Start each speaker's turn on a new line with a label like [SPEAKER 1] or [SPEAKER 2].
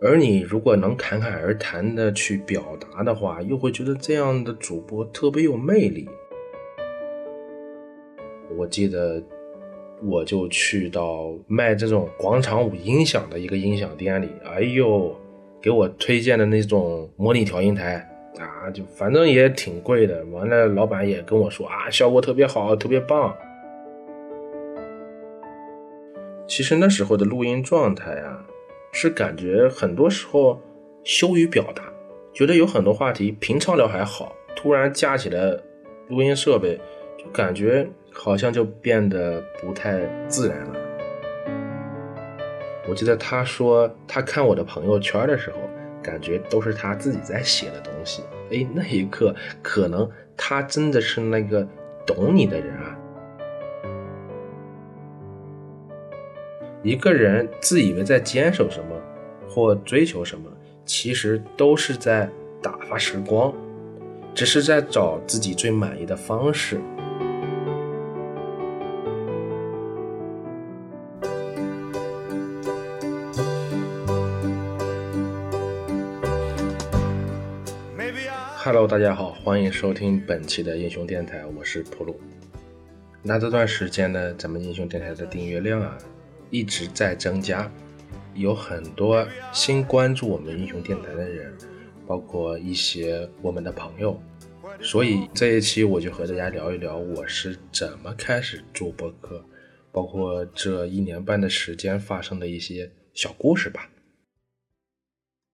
[SPEAKER 1] 而你如果能侃侃而谈的去表达的话，又会觉得这样的主播特别有魅力。我记得，我就去到卖这种广场舞音响的一个音响店里，哎呦，给我推荐的那种模拟调音台啊，就反正也挺贵的。完了，老板也跟我说啊，效果特别好，特别棒。其实那时候的录音状态啊。是感觉很多时候羞于表达，觉得有很多话题平常聊还好，突然架起来录音设备，就感觉好像就变得不太自然了。我记得他说他看我的朋友圈的时候，感觉都是他自己在写的东西。哎，那一刻可能他真的是那个懂你的人一个人自以为在坚守什么，或追求什么，其实都是在打发时光，只是在找自己最满意的方式。Hello，大家好，欢迎收听本期的英雄电台，我是普鲁。那这段时间呢，咱们英雄电台的订阅量啊。一直在增加，有很多新关注我们英雄电台的人，包括一些我们的朋友，所以这一期我就和大家聊一聊我是怎么开始做播客，包括这一年半的时间发生的一些小故事吧。